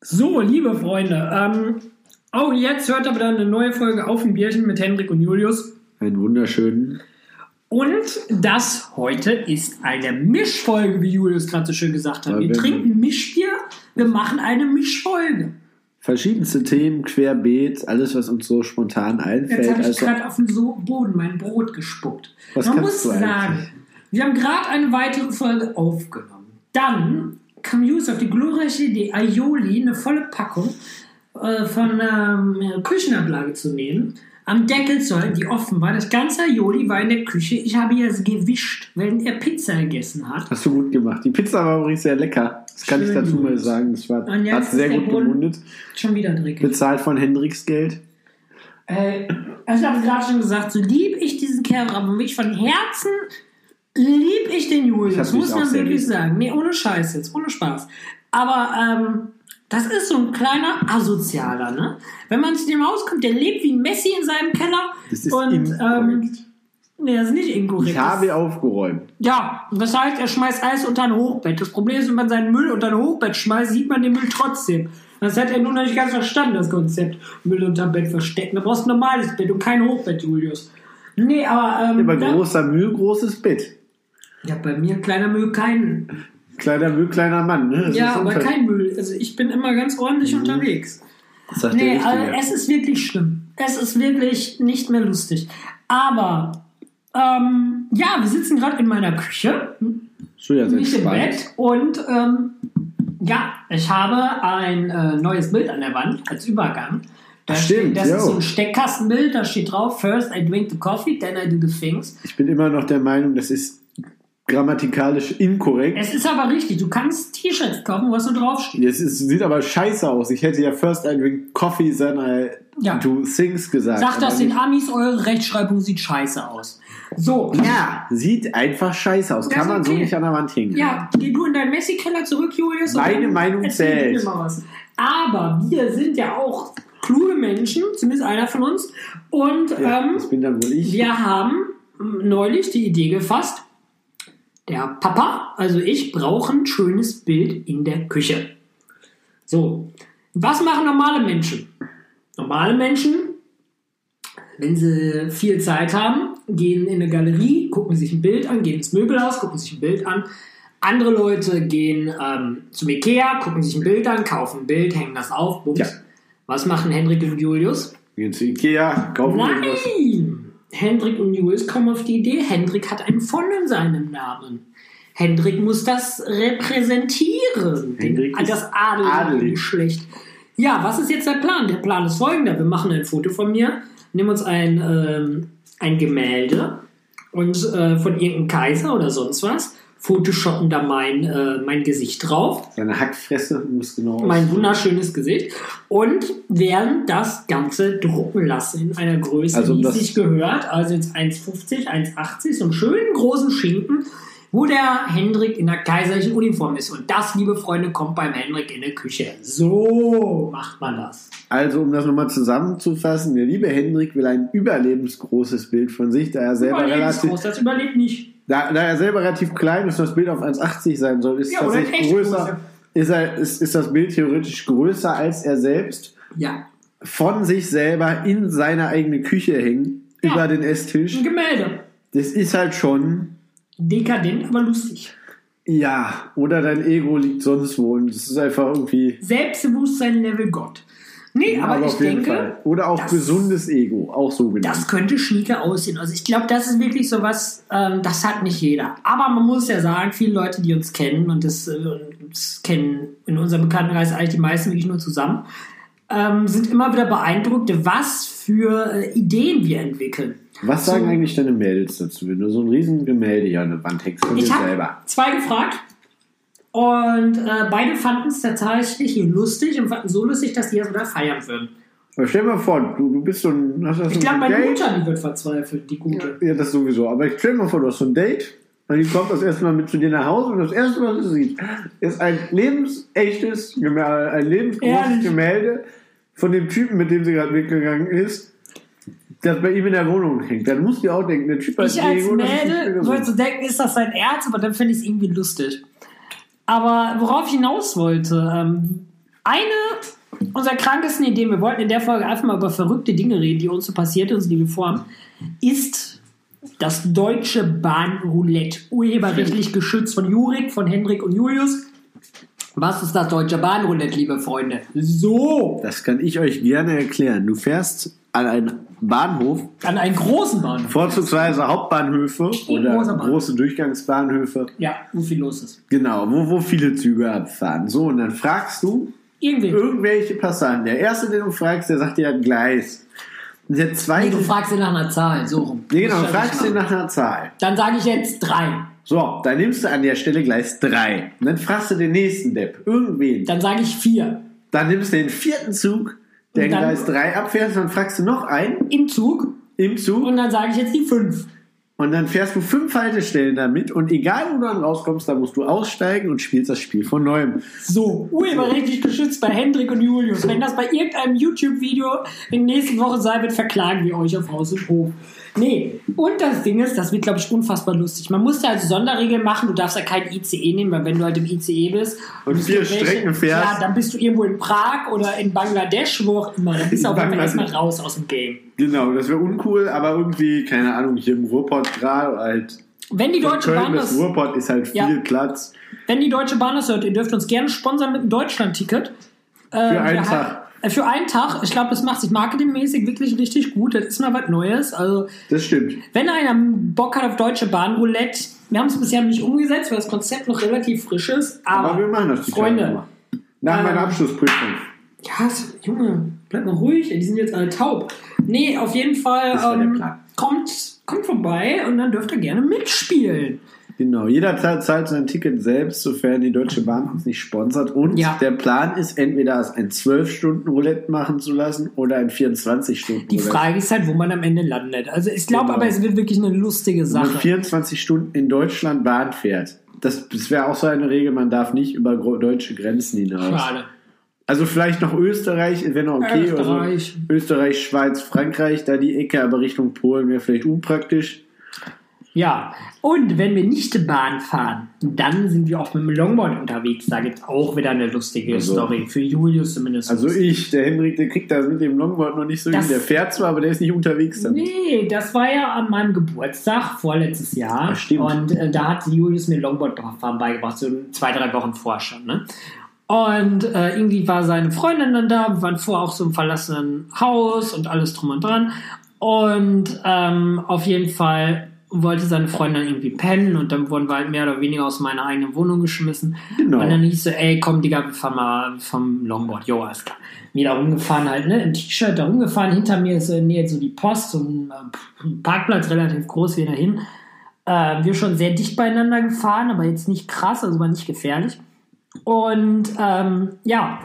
So, liebe Freunde, ähm, oh, jetzt hört aber dann eine neue Folge auf ein Bierchen mit Hendrik und Julius. Einen wunderschönen. Und das heute ist eine Mischfolge, wie Julius gerade so schön gesagt hat. Wir trinken Mischbier, wir machen eine Mischfolge. Verschiedenste Themen, querbeet, alles, was uns so spontan Jetzt einfällt. habe ich Also, gerade auf den Boden mein Brot gespuckt. Was Man kannst muss sagen, wir haben gerade eine weitere Folge aufgenommen. Dann kam Julius auf die glorreiche Idee, Aioli, eine volle Packung äh, von ähm, Küchenablage zu nehmen, am Deckel zu halten, die offen war. Das ganze Aioli war in der Küche. Ich habe jetzt gewischt, während er Pizza gegessen hat. hast du gut gemacht. Die Pizza war übrigens sehr lecker. Das kann Schön, ich dazu mal Julius. sagen. Das war, Und hat sehr gut gemundet. Schon wieder dreckig. Bezahlt von Hendricks Geld. Äh, also ich habe gerade schon gesagt, so lieb ich diesen Kerl, aber mich von Herzen lieb ich den Julius, muss man wirklich lieb. sagen. Nee, ohne Scheiß jetzt, ohne Spaß. Aber ähm, das ist so ein kleiner Asozialer, ne? Wenn man zu dem auskommt, der lebt wie Messi in seinem Keller. Das ist und, ähm, inkorrekt. nee, das ist nicht inkorrekt. Ich habe aufgeräumt. Ja, das heißt, er schmeißt alles unter ein Hochbett. Das Problem ist, wenn man seinen Müll unter ein Hochbett schmeißt, sieht man den Müll trotzdem. Das hat er nur noch nicht ganz verstanden, das Konzept. Müll unter Bett verstecken. Da brauchst du ein normales Bett und kein Hochbett, Julius. Nee, aber, ähm, Aber großer Müll, großes Bett. Ja, bei mir kleiner Müll, kein. Kleiner Müll, kleiner Mann. Ne? Das ja, ist aber kein Müll. Also ich bin immer ganz ordentlich Mhm. unterwegs. Das sagt Nee, also es ist wirklich schlimm. Es ist wirklich nicht mehr lustig. Aber, ähm, ja, wir sitzen gerade in meiner Küche. So, ja, nicht im. Bett. Und ähm, ja, ich habe ein äh, neues Bild an der Wand als Übergang. Da Stimmt, steht, das ist jo. so ein Steckkastenbild, da steht drauf, first I drink the coffee, then I do the things. Ich bin immer noch der Meinung, das ist grammatikalisch inkorrekt. Es ist aber richtig, du kannst T-Shirts kaufen, was so draufsteht. Es ist, sieht aber scheiße aus. Ich hätte ja first I drink coffee, then I Ja. do things gesagt. Sagt das den Amis, eure Rechtschreibung sieht scheiße aus. So, Ja, sieht einfach scheiße aus. Das Kann man so okay. nicht an der Wand hängen. Ja, geh du in deinen Messi-Keller zurück, Julius. Meine Meinung zählt. Aber wir sind ja auch kluge Menschen, zumindest einer von uns. Und Ja, ähm, das bin dann wohl ich. wir haben neulich die Idee gefasst, der Papa, also ich, brauchen ein schönes Bild in der Küche. So, was machen normale Menschen? Normale Menschen, wenn sie viel Zeit haben, gehen in eine Galerie, gucken sich ein Bild an, gehen ins Möbelhaus, gucken sich ein Bild an. Andere Leute gehen ähm, zum Ikea, gucken sich ein Bild an, kaufen ein Bild, hängen das auf. Bums. Ja. Was machen Hendrik und Julius? Gehen zu Ikea, kaufen irgendwas. Nein! Hendrik und Julius kommen auf die Idee, Hendrik hat ein von in seinem Namen. Hendrik muss das repräsentieren. Hendrik Den, ist das adelige adelig. Geschlecht. Ja, was ist jetzt der Plan? Der Plan ist folgender. Wir machen ein Foto von mir, nehmen uns ein, ähm, ein Gemälde und äh, von irgendeinem Kaiser oder sonst was, photoshoppen da mein, äh, mein Gesicht drauf Seine Hackfresse muss genau mein wunderschönes Gesicht und werden das Ganze drucken lassen in einer Größe, Also wie es sich gehört. Also jetzt 1,50, 1,80, so einen schönen großen Schinken, wo der Hendrik in der kaiserlichen Uniform ist. Und das, liebe Freunde, kommt beim Hendrik in der Küche. So macht man das. Also, um das nochmal zusammenzufassen, der liebe Hendrik will ein überlebensgroßes Bild von sich, da er selber relativ, das überlebt nicht. Da, da er selber relativ klein ist und das Bild auf 1,80 sein soll, ist Ja, tatsächlich größer. Ist, er, ist, ist das Bild theoretisch größer als er selbst Ja, von sich selber in seine eigene Küche hängen, Ja. über den Esstisch. ein Gemälde. Das ist halt schon, Dekadent, aber lustig. ja, oder dein Ego liegt sonst wo und das ist einfach irgendwie. Selbstbewusstsein Level Gott. Nee, aber, ich auf jeden denke, Fall. Oder auch das- gesundes Ego, auch so genannt. Das könnte schnieke aussehen. Also ich glaube, das ist wirklich so was, ähm, das hat nicht jeder. Aber man muss ja sagen, viele Leute, die uns kennen und das, äh, uns kennen in unserem Bekanntenkreis eigentlich die meisten wirklich nur zusammen, ähm, sind immer wieder beeindruckt, was für äh, Ideen wir entwickeln. Was sagen eigentlich deine Mädels dazu, wenn du so ein riesen Gemälde hier an der Wand hängst von dir Ich habe selber? zwei gefragt und äh, beide fanden es tatsächlich lustig und fanden so lustig, dass die ja sogar feiern würden. Aber stell dir mal vor, du, du bist so ein. Hast, hast Ich glaube, ein meine Date. Mutter, die wird verzweifelt, die gute. Ja, das sowieso. Aber ich stell dir mal vor, du hast so ein Date und die kommt das erste Mal mit zu dir nach Hause und das erste, was du siehst, ist ein lebensechtes Gemälde, ein lebensgroßes? Gemälde von dem Typen, mit dem sie gerade mitgegangen ist, das bei ihm in der Wohnung hängt. Dann musst du auch denken, der Typ hat Ich als Mädel würde so. so denken, ist das sein Ernst, aber dann finde ich es irgendwie lustig. Aber worauf ich hinaus wollte, ähm, eine unserer krankesten Ideen, wir wollten in der Folge einfach mal über verrückte Dinge reden, die uns so passiert sind, die wir vorhaben, ist das deutsche Bahnroulette. Urheberrechtlich geschützt von Jurik, von Hendrik und Julius. Was ist das deutsche Bahnroulette, liebe Freunde? So, Das kann ich euch gerne erklären. Du fährst an einen Bahnhof, an einen großen Bahnhof. vorzugsweise Hauptbahnhöfe oder Bahnhof. große Durchgangsbahnhöfe. Ja, wo viel los ist. Genau, wo, wo viele Züge abfahren. So, und dann fragst du Irgendwie. irgendwelche Passanten. Der erste, den du fragst, der sagt dir Gleis. Und der Nee, zweite, du fragst ihn nach einer Zahl, so rum. nee, genau, du fragst ihn nach einer Zahl. Dann sage ich jetzt drei. So, dann nimmst du an der Stelle Gleis 3. Und dann fragst du den nächsten Depp, irgendwen. Dann sage ich vier. Dann nimmst du den vierten Zug, der dann- Gleis 3 abfährt, und dann fragst du noch einen Im Zug. im Zug. Und dann sage ich jetzt die fünf. Und dann fährst du fünf Haltestellen damit und egal wo du dann rauskommst, da musst du aussteigen und spielst das Spiel von neuem. So, urheberrechtlich geschützt bei Hendrik und Julius. Wenn das bei irgendeinem YouTube-Video in der nächsten Woche sein wird, verklagen wir euch auf Haus und Hof. Nee, und das Ding ist, das wird, glaube ich, unfassbar lustig. Man muss da also Sonderregeln machen. Du darfst ja kein ICE nehmen, weil wenn du halt im ICE bist Und vier Strecken fährst. Ja, dann bist du irgendwo in Prag oder in Bangladesch, wo auch immer. Dann bist du Fall Bangladesch. erstmal raus aus dem Game. Genau, das wäre uncool, aber irgendwie, keine Ahnung, hier im Ruhrpott gerade halt. Wenn die Deutsche Bahn das Ruhrpott ist halt viel Ja. Platz. Wenn die Deutsche Bahn das hört, ihr dürft uns gerne sponsern mit einem Deutschland-Ticket. Äh, Für einen wir Tag. Äh, Für einen Tag. Ich glaube, das macht sich marketingmäßig wirklich richtig gut. Das ist mal was Neues. Also, Das stimmt. wenn einer Bock hat auf Deutsche Bahn Roulette, wir haben es bisher noch nicht umgesetzt, weil das Konzept noch relativ frisch ist. Aber, Aber wir machen das die Freunde. Nach meiner ähm, Abschlussprüfung. ja, Junge, bleib mal ruhig. Die sind jetzt alle taub. Nee, auf jeden Fall ähm, kommt, kommt vorbei und dann dürft ihr gerne mitspielen. Genau, jeder zahlt, sein Ticket selbst, sofern die Deutsche Bahn uns nicht sponsert. Und Ja. der Plan ist, entweder ein 12-Stunden-Roulette machen zu lassen oder ein 24-Stunden-Roulette. Die Frage ist halt, wo man am Ende landet. Also ich glaube Genau. aber, es wird wirklich eine lustige Wenn man Sache. 24 Stunden in Deutschland Bahn fährt. Das, das wäre auch so eine Regel, man darf nicht über deutsche Grenzen hinaus. Schade. Also vielleicht noch Österreich, wäre noch okay. Österreich. Also Österreich, Schweiz, Frankreich, da die Ecke, aber Richtung Polen wäre vielleicht unpraktisch. Ja, und wenn wir nicht Bahn fahren, dann sind wir auch mit dem Longboard unterwegs. Da gibt es auch wieder eine lustige Also- Story. Für Julius zumindest. Also ich, der Hendrik, der kriegt das mit dem Longboard noch nicht so Das- hin. Der fährt zwar, aber der ist nicht unterwegs damit. Nee, das war ja an meinem Geburtstag vorletztes Jahr. Ja, stimmt. Und äh, da hat Julius mir Longboard-fahren beigebracht, so zwei, drei Wochen vorher schon. Ne? Und äh, irgendwie war seine Freundin dann da, wir waren vorher auch so im verlassenen Haus und alles drum und dran. Und ähm, auf jeden Fall wollte seine Freundin dann irgendwie pennen und dann wurden wir halt mehr oder weniger aus meiner eigenen Wohnung geschmissen. Genau. Und dann hieß so, ey, komm, Digga, wir fahren mal vom Longboard. Jo, alles klar. Wieder rumgefahren halt, ne, im T-Shirt da rumgefahren. Hinter mir ist so in der Nähe so die Post, so ein äh, Parkplatz relativ groß wieder hin. Äh, wir schon sehr dicht beieinander gefahren, aber jetzt nicht krass, also war nicht gefährlich. Und ähm, ja,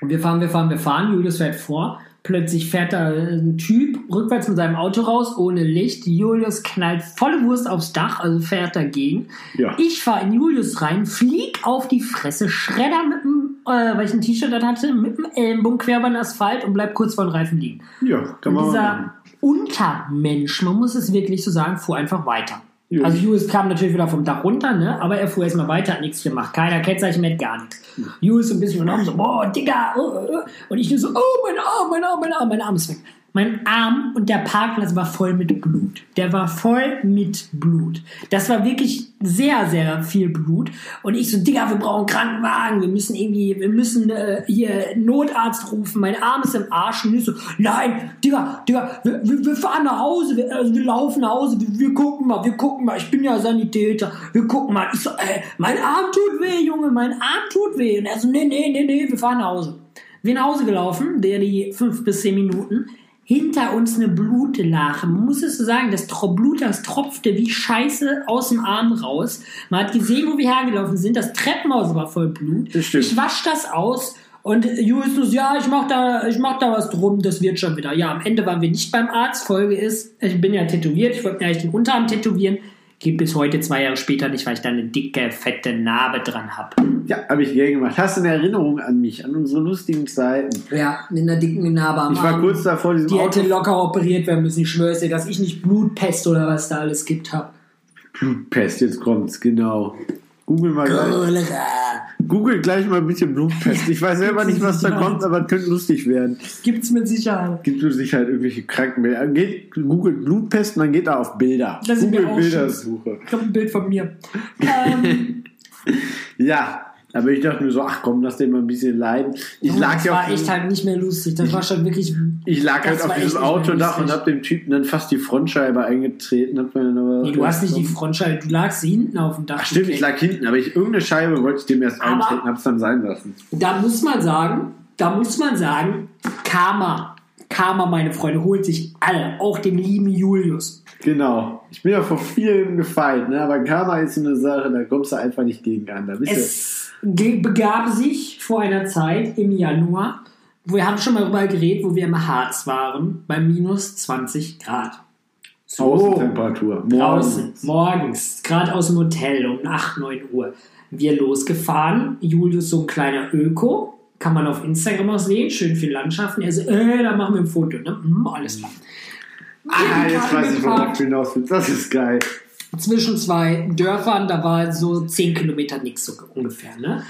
und wir fahren, wir fahren, wir fahren. Julius fährt vor. Plötzlich fährt da ein Typ rückwärts mit seinem Auto raus, ohne Licht. Julius knallt volle Wurst aufs Dach, also fährt dagegen. Ja. Ich fahre in Julius rein, flieg auf die Fresse, schredder mit dem, äh, weil ich ein T-Shirt dann hatte, mit dem Ellenbogen quer über den Asphalt und bleib kurz vor den Reifen liegen. Ja, kann Und man machen. dieser Untermensch, man muss es wirklich so sagen, fuhr einfach weiter. Ja. Also Julius kam natürlich wieder vom Dach runter, ne? aber er fuhr erstmal weiter, hat nichts gemacht. Keiner Kennzeichen mehr, gar nichts. So ein bisschen genommen, so, boah, Digga, oh, oh. und ich nur so, oh, mein Arm, mein Arm, mein Arm, mein Arm ist weg. Mein Arm und der Parkplatz war voll mit Blut. Der war voll mit Blut. Das war wirklich sehr, sehr viel Blut. Und ich so, Digga, wir brauchen einen Krankenwagen. Wir müssen irgendwie, wir müssen äh, hier Notarzt rufen. Mein Arm ist im Arsch. Und ich so, nein, Digga, Digga, wir, wir, wir fahren nach Hause. Wir, also wir laufen nach Hause. Wir, wir gucken mal, wir gucken mal. Ich bin ja Sanitäter. Wir gucken mal. Ich so, ey, mein Arm tut weh, Junge, mein Arm tut weh. Und er so, nee, nee, nee, nee, wir fahren nach Hause. Wir nach Hause gelaufen, der die fünf bis zehn Minuten. Hinter uns eine Blutlache. Man muss es so sagen, das Blut, das tropfte wie Scheiße aus dem Arm raus. Man hat gesehen, wo wir hergelaufen sind. Das Treppenhaus war voll Blut. Ich wasch das aus. Und Justus, ja, ich mach da, ich mach da was drum, das wird schon wieder. Ja, am Ende waren wir nicht beim Arzt. Folge ist, ich bin ja tätowiert, ich wollte mir eigentlich den Unterarm tätowieren. Geht bis heute zwei Jahre später nicht, weil ich da eine dicke, fette Narbe dran habe. Ja, habe ich gerne gemacht. Hast du eine Erinnerung an mich, an unsere lustigen Zeiten? Ja, mit einer dicken Narbe am Ich war Arm. kurz davor, diesem Die hätte Auto locker operiert werden müssen. Ich schwör's dir, dass ich nicht Blutpest oder was da alles gibt hab. Blutpest, jetzt kommt's, genau. Google mal gleich. Google gleich mal ein bisschen Blutpest. Ich weiß selber nicht, was da kommt, aber es könnte lustig werden. Gibt's mit Sicherheit. Gibt es sicher halt irgendwelche Krankenbilder. Geht, googelt Blutpest und dann geht da auf Bilder. Das Google Bildersuche. Kommt ein Bild von mir. Ähm, Ja, aber ich dachte mir so, ach komm, lass den mal ein bisschen leiden. Ich lag das ja war auf echt halt nicht mehr lustig. Das war schon wirklich. ich lag halt auf diesem Autodach und hab dem Typen dann fast die Frontscheibe eingetreten. Hab mir dann aber Nee, du hast nicht die Frontscheibe, du lagst hinten auf dem Dach. Ach stimmt, ich lag hinten, aber ich, irgendeine Scheibe wollte ich dem erst Aber- eintreten, hab's dann sein lassen. Da muss man sagen, da muss man sagen, Karma, Karma, meine Freunde, holt sich alle, auch den lieben Julius. Genau. Ich bin ja vor vielen gefeit, ne? aber Karma ist so eine Sache, da kommst du einfach nicht gegen an. Da bist du Es ge- begab sich vor einer Zeit im Januar, wo wir haben schon mal darüber geredet, wo wir im Harz waren, bei minus 20 Grad. Außentemperatur. Draußen, Morgens. morgens, gerade aus dem Hotel um 8, 9 Uhr. Wir losgefahren. Julius, so ein kleiner Öko. Kann man auf Instagram auch sehen. Schön viel Landschaften. Er so, äh, da machen wir ein Foto. Ne? Hm, alles klar. Ah, jetzt weiß ich, worauf du hinaus willst. Das ist geil. Zwischen zwei Dörfern, da war so 10 Kilometer nichts so ungefähr. Ne?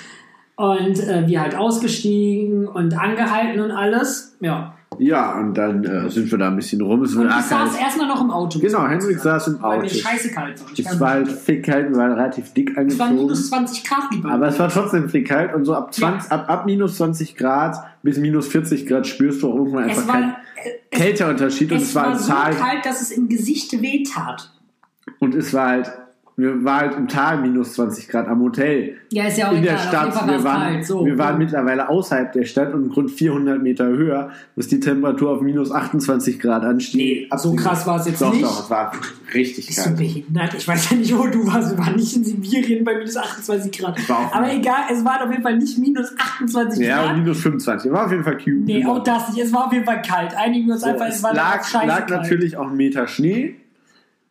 Und äh, wir halt ausgestiegen und angehalten und alles. Ja. Ja, und dann äh, sind wir da ein bisschen rum. Es Und ich saß erstmal noch im Auto. Genau, Henrik saß im Weil mir Auto. scheiße kalt war. Ich Es war halt fick kalt, wir waren relativ dick es war minus angezogen. 20 Grad, lieber. Aber es war trotzdem fick kalt und so ab, 20, ab, ab minus 20 Grad bis minus 40 Grad spürst du auch irgendwann einfach es war, keinen Kälteunterschied und es es war, war so Tal kalt, dass es im Gesicht wehtat. Und es war halt, wir waren halt im Tal minus 20 Grad am Hotel. Ja, ist ja auch in der egal. Stadt. Jeden Fall Wir war waren, kalt. So. wir waren mittlerweile außerhalb der Stadt und rund 400 Meter höher, dass die Temperatur auf minus 28 Grad anstieg. Nee, so krass war es jetzt doch, nicht. Doch, es war richtig Bist du behindert? Ich weiß ja nicht, wo du warst. Wir waren nicht in Sibirien bei minus 28 Grad. War Aber egal, es waren auf jeden Fall nicht minus 28 Ja, und Grad. minus 25. War auf jeden Fall cute. Nee, auch das nicht. Es war auf jeden Fall kalt. Einigen wir uns So, einfach, es es war lag, lag natürlich auch ein Meter Schnee.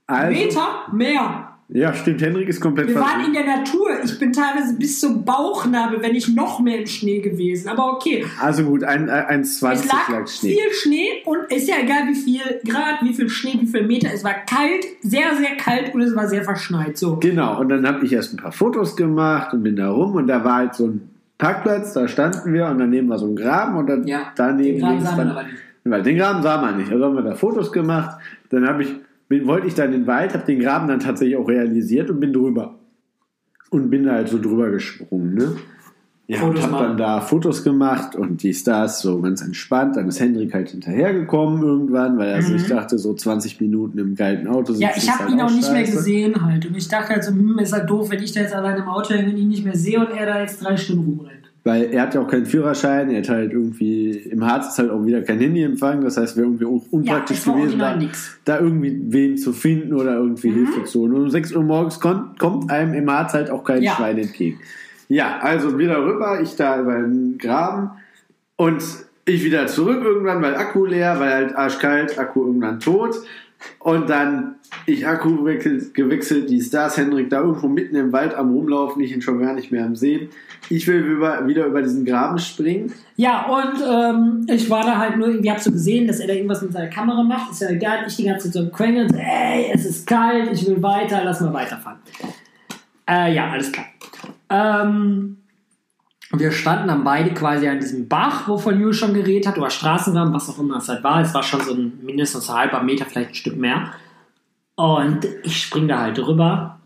Also, Meter mehr. Ja, stimmt. Henrik ist komplett Wir waren in der Natur. Ich bin teilweise bis zum Bauchnabel, wenn nicht noch mehr im Schnee gewesen. Aber okay. Also gut, ein, ein Es 20 lag lag Schnee. viel Schnee und ist ja egal, wie viel Grad, wie viel Schnee, wie viel Meter. Es war kalt, sehr, sehr kalt und es war sehr verschneit. So. Genau, und dann habe ich erst ein paar Fotos gemacht und bin da rum und da war halt so ein Parkplatz, da standen wir und daneben war so ein Graben und dann Ja, daneben den Graben links sah man dann, aber nicht. Weil den Graben sah man nicht. Also haben wir da Fotos gemacht, dann habe ich bin, wollte ich dann in den Wald, habe den Graben dann tatsächlich auch realisiert und bin drüber. Und bin da halt so drüber gesprungen, ne? Ja, Fotos und hab machen. dann da Fotos gemacht und die Stars so ganz entspannt. Dann ist Hendrik halt hinterhergekommen irgendwann, weil er sich dachte, so 20 Minuten im geilen Auto sitzen Mhm. Ja, ich habe halt ihn auch nicht mehr gesehen halt. Und ich dachte halt so, hm, ist halt doof, wenn ich da jetzt allein im Auto hänge und ihn nicht mehr sehe und er da jetzt drei Stunden rumrennt. Weil er hat ja auch keinen Führerschein, er hat halt irgendwie, im Harz ist halt auch wieder kein Handyempfang, das heißt, wäre irgendwie auch unpraktisch war gewesen, da, da irgendwie wen zu finden oder irgendwie Mhm. Hilfe zu holen. Und um 6 Uhr morgens kon- kommt einem im Harz halt auch kein Ja. Schwein entgegen. Ja, also wieder rüber, ich da über den Graben und ich wieder zurück irgendwann, weil Akku leer, weil halt arschkalt, Akku irgendwann tot. Und dann ich Akku gewechselt, die Stars Henrik da irgendwo mitten im Wald am Rumlaufen, ich ihn schon gar nicht mehr am Sehen. Ich will über, wieder über diesen Graben springen. Ja, und ähm, ich war da halt nur, irgendwie hab so gesehen, dass er da irgendwas mit seiner Kamera macht. Ist ja egal, ich die ganze Zeit so Quengeln und so, ey, es ist kalt, ich will weiter, lass mal weiterfahren. Äh, ja, alles klar. Ähm, wir standen dann beide quasi an diesem Bach, wovon Jules schon geredet hat, oder Straßenrahmen, was auch immer es halt war. Es war schon so ein mindestens ein halber Meter, vielleicht ein Stück mehr. Und ich spring da halt drüber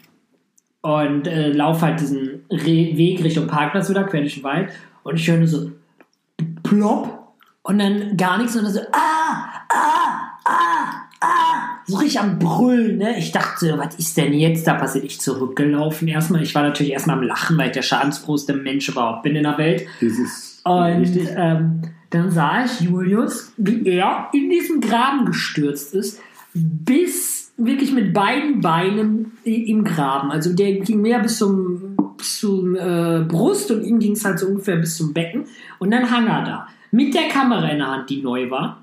und äh, laufe halt diesen Re Weg Richtung Parkplatz wieder, quer durch den Wald. Und ich höre nur so plopp und dann gar nichts und dann so ah, ah. So richtig am Brüllen, ne? Ich dachte, so, was ist denn jetzt da passiert? Ich zurückgelaufen erstmal. Ich war natürlich erstmal am Lachen, weil ich der schadensfrohste Mensch überhaupt bin in der Welt. Und ähm, dann sah ich Julius, wie er in diesen Graben gestürzt ist, bis wirklich mit beiden Beinen im Graben. Also der ging mehr bis zum, bis zum äh, Brust und ihm ging es halt so ungefähr bis zum Becken. Und dann hang er da mit der Kamera in der Hand, die neu war.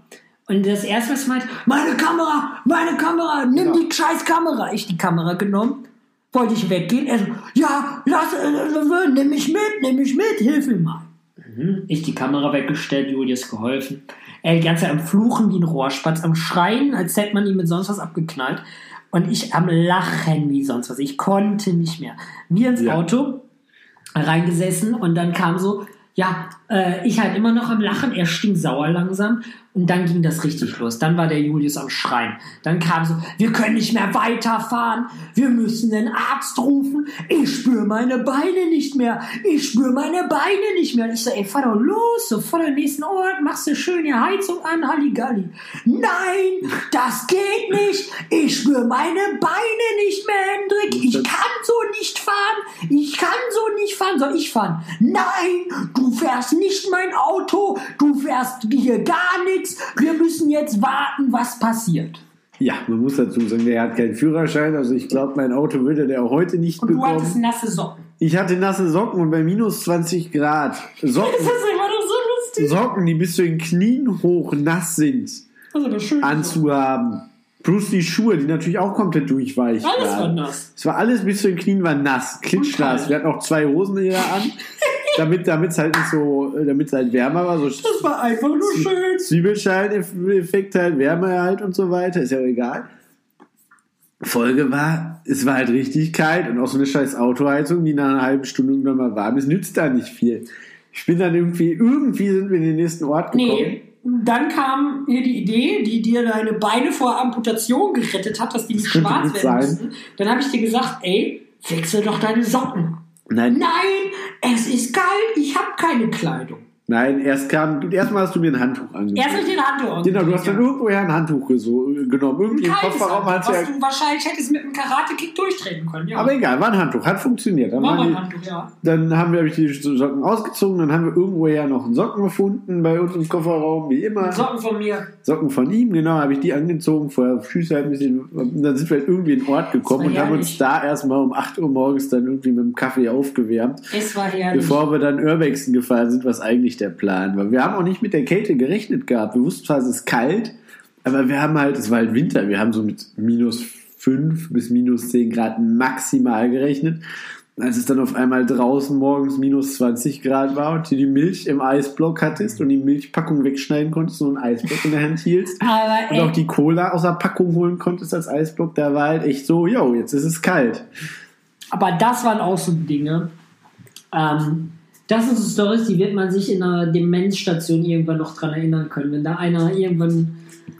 Und das erste, was meint, meine Kamera, meine Kamera, nimm Ja. die scheiß Kamera. Ich die Kamera genommen, wollte ich weggehen. Er so, ja, lass, äh, äh, nimm mich mit, nimm mich mit, hilf mir mal. Mhm. Ich die Kamera weggestellt, Julius geholfen. Er die ganze Zeit am Fluchen wie ein Rohrspatz, am Schreien, als hätte man ihn mit sonst was abgeknallt. Und ich am Lachen wie sonst was. Ich konnte nicht mehr. Wir ins Ja. Auto. reingesessen und dann kam so, ja, äh, ich halt immer noch am Lachen, er stinksauer langsam und dann ging das richtig los. Dann war der Julius am Schreien. Dann kam so, wir können nicht mehr weiterfahren, wir müssen den Arzt rufen, ich spüre meine Beine nicht mehr, ich spüre meine Beine nicht mehr. Und ich so, ey, fahr doch los, so vor der nächsten Ort, machst du schön die Heizung an, Halligalli. Nein, das geht nicht, ich spüre meine Beine nicht mehr, Hendrik, ich kann so nicht fahren, ich kann so nicht fahren, soll ich fahren? Nein, du fährst nicht mein Auto, du fährst hier gar nichts, wir müssen jetzt warten, was passiert. Ja, man muss dazu sagen, der hat keinen Führerschein, also ich glaube, mein Auto würde der auch heute nicht Und du hattest bekommen. nasse Socken. Ich hatte nasse Socken und bei minus 20 Grad Socken, Das ist immer doch so lustig. Socken, die bis zu den Knien hoch nass sind, Also anzuhaben. Plus die Schuhe, die natürlich auch komplett durchweicht Alles war waren. nass. Es war alles bis zu den Knien war nass, klitschnass. Wir hatten auch zwei Hosen hier an, damit es halt nicht so, damit es halt wärmer war. So Das war einfach nur schön. Zwiebelschalen-Effekt halt, Wärme halt und so weiter, ist ja auch egal. Folge war, es war halt richtig kalt und auch so eine scheiß Autoheizung, die nach einer halben Stunde irgendwann mal warm ist, nützt da nicht viel. Ich bin dann irgendwie, irgendwie sind wir in den nächsten Ort gekommen. Nee, dann kam hier die Idee, die dir deine Beine vor Amputation gerettet hat, dass die nicht schwarz werden sein. müssten. Dann habe ich dir gesagt, ey, wechsel doch deine Socken. Nein, Nein, es ist kalt, ich habe keine Kleidung. Nein, erst kam, erstmal hast du mir ein Handtuch angezogen. Erst habe ich den Handtuch Genau, du hast dann ja. irgendwoher ein Handtuch so, genommen. Irgendwie im Kaltes Kofferraum Handtuch, ja. was du wahrscheinlich hättest mit einem Karate-Kick durchtreten können. Ja. Aber egal, war ein Handtuch, hat funktioniert. Dann war mein Handtuch, ja. Dann haben wir hab ich die Socken ausgezogen, dann haben wir irgendwoher noch einen Socken gefunden bei uns im Kofferraum, wie immer. Socken von mir. Socken von ihm, genau, habe ich die angezogen, vorher Füße halt ein bisschen, dann sind wir halt irgendwie in den Ort gekommen und haben uns da erstmal um 8 Uhr morgens dann irgendwie mit dem Kaffee aufgewärmt, Es war herrlich. bevor wir dann Urbexen gefahren sind, was eigentlich der Plan war. Wir haben auch nicht mit der Kälte gerechnet gehabt. Wir wussten zwar, es ist kalt, aber wir haben halt, es war halt Winter, wir haben so mit minus 5 bis minus 10 Grad maximal gerechnet. Als es dann auf einmal draußen morgens minus 20 Grad war und du die Milch im Eisblock hattest und die Milchpackung wegschneiden konntest und einen Eisblock in der Hand hieltst und auch die Cola aus der Packung holen konntest als Eisblock, da war halt echt so, yo, jetzt ist es kalt. Aber das waren auch so Dinge. Ähm, das sind so Stories, die wird man sich in einer Demenzstation irgendwann noch dran erinnern können. Wenn da einer irgendwann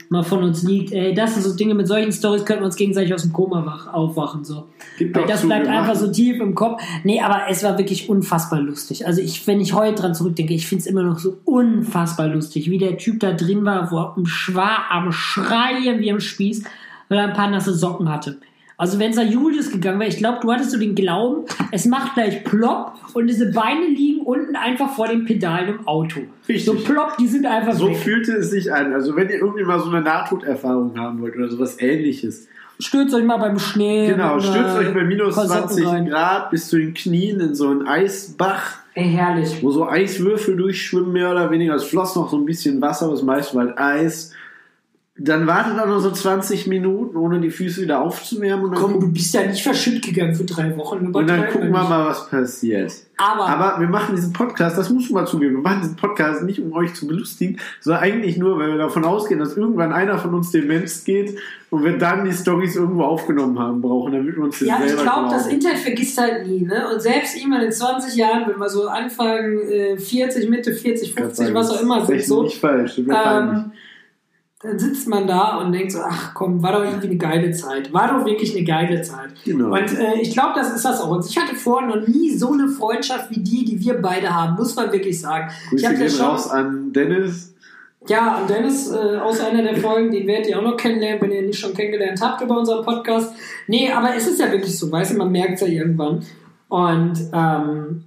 mal von uns liegt, ey, das sind so Dinge, mit solchen Stories könnten wir uns gegenseitig aus dem Koma wach, aufwachen. So. Weil das bleibt wir einfach so tief im Kopf. Nee, aber es war wirklich unfassbar lustig. Also ich, wenn ich heute dran zurückdenke, ich finde es immer noch so unfassbar lustig, wie der Typ da drin war, wo er am, Schwa am Schreien wie am Spieß, weil er ein paar nasse Socken hatte. Also wenn es nach Julius gegangen wäre, ich glaube, du hattest so den Glauben, es macht gleich plopp und diese Beine liegen unten einfach vor den Pedalen im Auto. Richtig. So plopp, die sind einfach So weg. fühlte es sich an. Also wenn ihr irgendwie mal so eine Nahtoderfahrung haben wollt oder sowas ähnliches. Stürzt euch mal beim Schnee. Genau, stürzt euch bei minus paar Socken 20 rein. Grad bis zu den Knien in so einen Eisbach, Ey, herrlich. wo so Eiswürfel durchschwimmen, mehr oder weniger. Es floss noch so ein bisschen Wasser, aber das meiste war halt Eis. Dann wartet auch noch so 20 Minuten, ohne die Füße wieder aufzuwärmen. Und dann, Komm, guck- du bist ja nicht verschütt gegangen für drei Wochen. und dann gucken wir mal, was passiert. Aber, Aber wir machen diesen Podcast, das musst du mal zugeben, wir machen diesen Podcast nicht, um euch zu belustigen, sondern eigentlich nur, weil wir davon ausgehen, dass irgendwann einer von uns Demenz geht und wir dann die Stories irgendwo aufgenommen haben brauchen, damit wir uns das ja, ich selber glaube, das. Internet vergisst halt nie. Ne? Und selbst irgendwann in 20 Jahren, wenn wir so Anfang äh, 40, Mitte 40, 50, was auch immer Das sind, ist so, nicht falsch. ähm, dann sitzt man da und denkt so, ach komm, war doch irgendwie eine geile Zeit. War doch wirklich eine geile Zeit. Genau. Und äh, ich glaube, das ist das auch. Und ich hatte vorher noch nie so eine Freundschaft wie die, die wir beide haben, muss man wirklich sagen. ich Grüße ja gehen schon, raus an Dennis. Ja, und Dennis äh, aus einer der Folgen, den werdet ihr auch noch kennenlernen, wenn ihr ihn nicht schon kennengelernt habt über unseren Podcast. Nee, aber es ist ja wirklich so, weißt du, man merkt es ja irgendwann. Und ähm,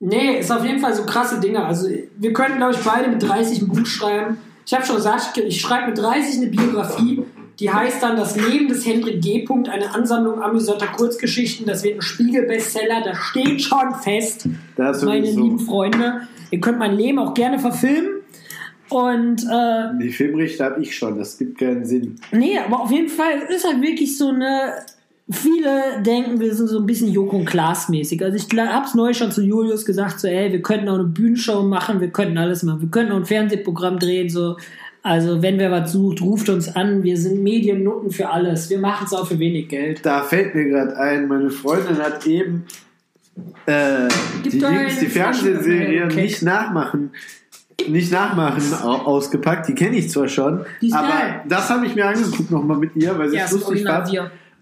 nee, ist auf jeden Fall so krasse Dinge. Also wir könnten, glaube ich, beide mit 30 ein Buch schreiben. Ich habe schon gesagt, ich, schreibe mit 30 eine Biografie, die heißt dann Das Leben des Hendrik G. eine Ansammlung amüsanter Kurzgeschichten. Das wird ein Spiegel-Bestseller, das steht schon fest meine lieben Freunde. Ihr könnt mein Leben auch gerne verfilmen. Und äh, Die Filmrechte habe ich schon, das gibt keinen Sinn. nee, aber auf jeden Fall ist halt wirklich so eine. Viele denken, wir sind so ein bisschen Joko und Klaas mäßig. Also ich habe es neu schon zu Julius gesagt, so ey, wir könnten auch eine Bühnenshow machen, wir könnten alles machen, wir könnten auch ein Fernsehprogramm drehen, so. Also wenn wer was sucht, ruft uns an. Wir sind Mediennutten für alles. Wir machen es auch für wenig Geld. Da fällt mir gerade ein, meine Freundin hat eben äh, die, Dings, die Fernsehserie Flaschenöffner, nicht nachmachen. Nicht nachmachen au- ausgepackt, die kenne ich zwar schon, aber geil. das habe ich mir angeguckt nochmal mit ihr, weil sie Ja, es lustig fand.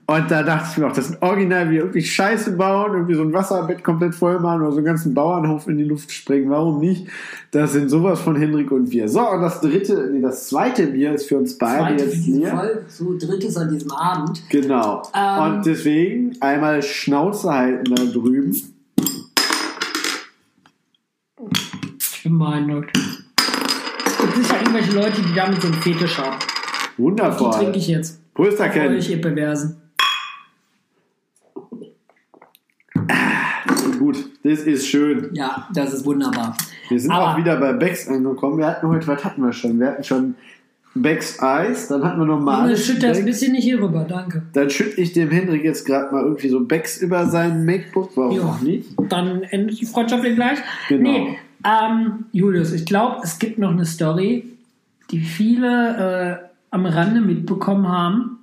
Und da dachte ich mir auch, das sind original wie irgendwie Scheiße bauen, irgendwie so ein Wasserbett komplett voll machen oder so einen ganzen Bauernhof in die Luft sprengen. Warum nicht? Das sind sowas von Henrik und wir. So, und das dritte, nee, das zweite Bier ist für uns beide Zweite jetzt hier. Folge, so drittes an diesem Abend. Genau. Ähm, und deswegen einmal Schnauze halten da drüben. Ich bin beeindruckt. Gibt sicher irgendwelche Leute, die damit so einen Fetisch haben. Die Wundervoll. trinke ich jetzt. Prösterken. Euch, ihr Perversen. Gut, das ist schön. Ja, das ist wunderbar. Wir sind Aber- auch wieder bei Becks angekommen. Wir hatten heute, was hatten wir schon? Wir hatten schon Becks Eis, dann hatten wir Junge, normales schütt das ein bisschen nicht hier rüber, danke. Dann schütte ich dem Hendrik jetzt gerade mal irgendwie so Becks über sein MacBook. Warum Ja. auch nicht? Dann endet die Freundschaft gleich. Genau. Nee, ähm, Julius, ich glaube, es gibt noch eine Story, die viele äh, am Rande mitbekommen haben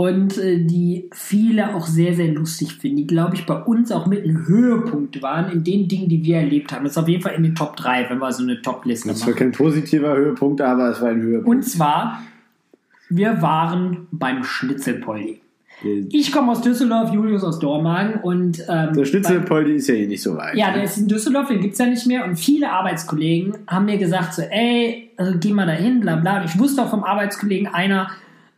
und äh, die viele auch sehr, sehr lustig finden. Die, glaube ich, bei uns auch mit einem Höhepunkt waren in den Dingen, die wir erlebt haben. Das ist auf jeden Fall in den Top 3, wenn wir so eine Top-Liste Das war machen. kein positiver Höhepunkt, aber es war ein Höhepunkt. Und zwar, wir waren beim Schnitzelpoldi. Ich komme aus Düsseldorf, Julius aus Dormagen und ähm, Der Schnitzelpoldi ist ja eh nicht so weit. Ja, der ist in Düsseldorf, den gibt es ja nicht mehr. Und viele Arbeitskollegen haben mir gesagt, so, ey, also, geh mal dahin, bla bla. Und ich wusste auch vom Arbeitskollegen, einer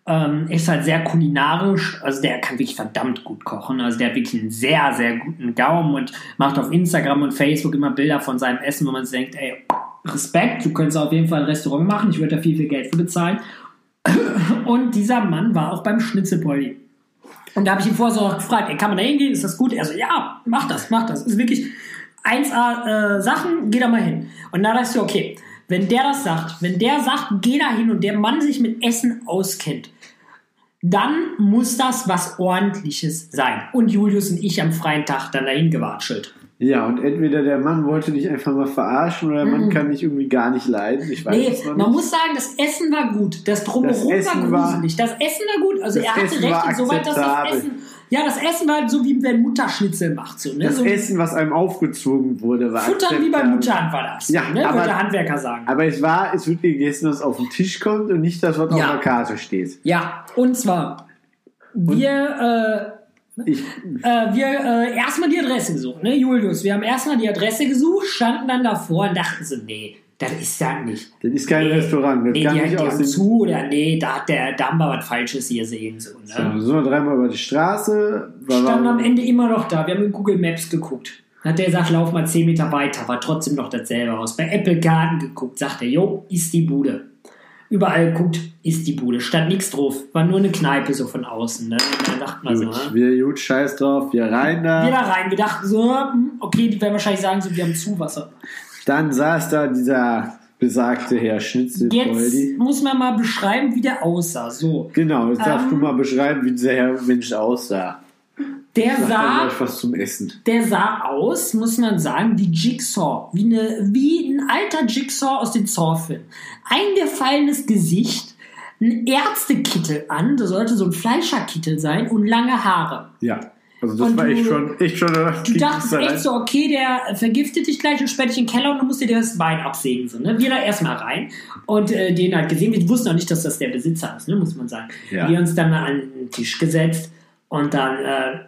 ähm, ist halt sehr kulinarisch, also der kann wirklich verdammt gut kochen. Also der hat wirklich einen sehr, sehr guten Gaumen und macht auf Instagram und Facebook immer Bilder von seinem Essen, wo man sich denkt, ey, Respekt, du könntest auf jeden Fall ein Restaurant machen, ich würde da viel, viel Geld für bezahlen. Und dieser Mann war auch beim Schnitzelpoldi. Und da habe ich ihn vorher so gefragt, ey, kann man da hingehen? Ist das gut? Er so, ja, mach das, mach das. Ist wirklich 1A äh, Sachen, geh da mal hin. Und da dachte ich so, okay, wenn der das sagt, wenn der sagt, geh da hin und der Mann sich mit Essen auskennt, dann muss das was ordentliches sein. Und Julius und ich am freien Tag dann dahin gewatschelt. Ja, und entweder der Mann wollte dich einfach mal verarschen oder der Mann kann dich irgendwie gar nicht leiden. Ich weiß. Nee, es noch man nicht. muss sagen, das Essen war gut. Das Drumherum Das war war- gruselig. Das Essen war gut. Also er hatte Essen recht war insoweit, dass das. Essen. Ja, das Essen war halt so wie wenn Mutter Schnitzel macht. So, ne? Das so Essen, was einem aufgezwungen wurde, war Futtern wie bei. Muttern war das. Ja, ne? aber- würde der Handwerker sagen. Aber es war, es wird gegessen, was auf den Tisch kommt und nicht das, was Ja. auf der Karte steht. Ja, und zwar, wir, Ich, äh, wir äh, erstmal die Adresse gesucht, ne, Julius? Wir haben erstmal die Adresse gesucht, standen dann davor und dachten so, nee, das ist das nicht. das ist kein Nee. Restaurant. Das Nee, kann die, nicht die haben zu oder nee, da, hat der, da wir was Falsches hier sehen. So, ne? So dreimal über die Straße. War, Standen am Ende immer noch da. Wir haben in Google Maps geguckt. Hat der gesagt, lauf mal 10 Meter weiter, war trotzdem noch dasselbe aus. Bei Apple Garden geguckt, sagt er, jo, ist die Bude. Überall guckt, ist die Bude. Stand nichts drauf. War nur eine Kneipe so von außen. Ne? Dann dachten wir so, ne? wir gut, scheiß drauf, wir rein da. Wir da rein. Wir dachten so, hm, okay, die werden wahrscheinlich sagen, so, wir haben Zuwasser. Dann saß da dieser besagte Herr Jetzt Schnitzelpoldi. muss man mal beschreiben, wie der aussah. So, Genau, jetzt darfst du Ähm, mal beschreiben, wie dieser Herr Mensch aussah. der sah was zum Essen. der sah aus, muss man sagen, wie Jigsaw. Wie, eine, wie ein alter Jigsaw aus den Saw-Filmen. Eingefallenes Gesicht, ein Ärztekittel an, das sollte so ein Fleischerkittel sein und lange Haare. Ja, also das Und war du- echt schon, echt schon. Du dachtest echt so, okay, der vergiftet dich gleich und sperrt dich in den Keller und du musst dir das Bein absägen. So, ne? Wir da erstmal rein und äh, den halt gesehen. Wir wussten auch nicht, dass das der Besitzer ist, ne? muss man sagen. Ja. Wir uns dann an den Tisch gesetzt und dann, äh,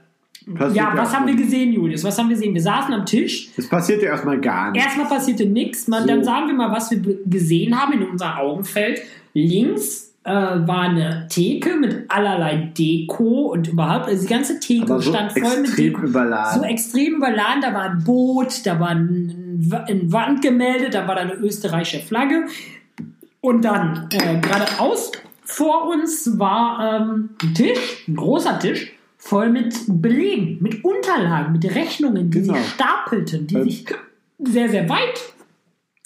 Passiert ja, was haben wir gesehen, Julius? Was haben wir gesehen? Wir saßen am Tisch. Es passiert ja erstmal gar nichts. Erstmal passierte nichts. Man, So. Dann sagen wir mal, was wir gesehen haben in unser Augenfeld. Links äh, war eine Theke mit allerlei Deko und überhaupt, also die ganze Theke Aber so stand voll mit Deko. überladen. So extrem überladen. Da war ein Boot, da war ein, ein Wandgemälde, da war da eine österreichische Flagge. Und dann äh, geradeaus vor uns war ähm, ein Tisch, ein großer Tisch, voll mit Belegen, mit Unterlagen, mit Rechnungen, die Genau. sich stapelten, die Ähm, sich sehr, sehr weit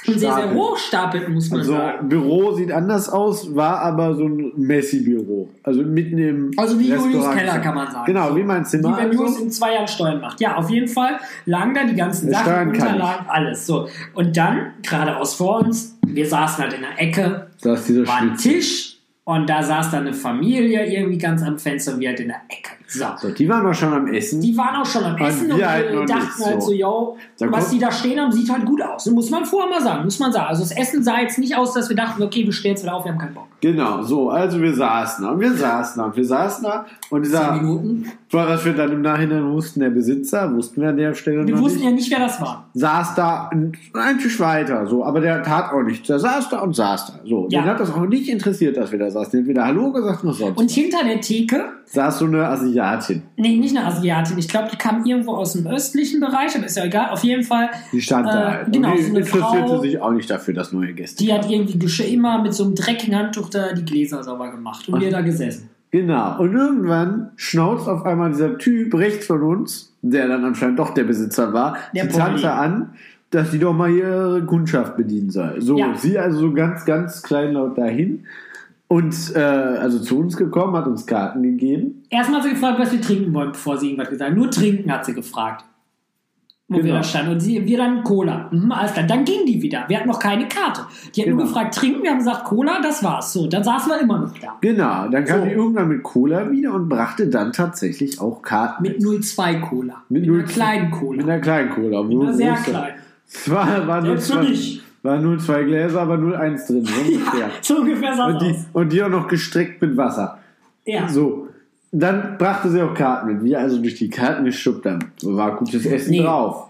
und sehr, sehr hoch stapelten, muss man Also sagen. Büro sieht anders aus, war aber so ein Messi-Büro. Also mitten im Also wie Julius. Keller, kann man sagen. Genau, wie mein Wie Zimmer. wenn Julius Also. in zwei Jahren Steuern macht. Ja, auf jeden Fall lagen da die ganzen Ja, Sachen, Unterlagen, alles. So. Und dann, geradeaus vor uns, wir saßen halt in der Ecke, war ein. Tisch und da saß dann eine Familie irgendwie ganz am Fenster und wir halt in der Ecke. So. So, die waren doch schon am Essen. Die waren auch schon am Und Essen und wir halt wir noch dachten halt so. so, yo, Da was die da stehen haben, sieht halt gut aus. Das muss man vorher mal sagen, muss man sagen. Also das Essen sah jetzt nicht aus, dass wir dachten, okay, wir stellen jetzt wieder auf, wir haben keinen Bock. Genau, so, also wir saßen da und wir saßen da und wir saßen da und Zehn dieser, Minuten. was wir dann im Nachhinein wussten, der Besitzer, wussten wir an der Stelle Wir wussten nicht, ja nicht, wer das war. saß da ein, ein Tisch weiter, so, aber der tat auch nichts. Der saß da und saß da, so. Ja. Den hat das auch nicht interessiert, dass wir da saßen. Der hat weder Hallo gesagt noch sonst. Und hinter der Theke, saß so eine Asiatin. Nee, nicht eine Asiatin, ich glaube, die kam irgendwo aus dem östlichen Bereich, aber ist ja egal. Auf jeden Fall, Die stand Äh, da halt. genau, und die so interessierte Frau- sich auch nicht dafür, dass neue Gäste die hat irgendwie immer mit so einem dreckigen Handtuch da die Gläser sauber gemacht und wir da gesessen. Genau. Und irgendwann schnauzt auf einmal dieser Typ rechts von uns, der dann anscheinend doch der Besitzer war, Der die. Tante an, dass die doch mal ihre Kundschaft bedienen soll. So, Ja. sie also so ganz, ganz kleinlaut dahin und äh, also zu uns gekommen, hat uns Karten gegeben. Erstmal hat sie gefragt, was wir trinken wollen, bevor sie irgendwas gesagt hat. Nur trinken hat sie gefragt. Wo wir Genau. da standen. Und sie, wir dann Cola. Mhm, alles klar. Dann ging die wieder. Wir hatten noch keine Karte. Die hat nur Genau. gefragt, trinken. Wir haben gesagt, Cola, das war's. So, dann saßen wir immer noch da. Genau, dann kam So. die irgendwann mit Cola wieder und brachte dann tatsächlich auch Karten Mit 02 Cola. Mit Mit, einer 02 kleinen Mit Cola. einer kleinen Cola. Mit einer sehr große. klein. Es war, war, nur Selbst für zwei, mich. War nur zwei Gläser, aber nur eins drin. So ungefähr. So ungefähr sah Und die, aus. und die auch noch gestreckt mit Wasser. Ja. So. Dann brachte sie auch Karten mit. Wir also durch die Karten geschubbt haben. So war gutes Essen Nee. drauf.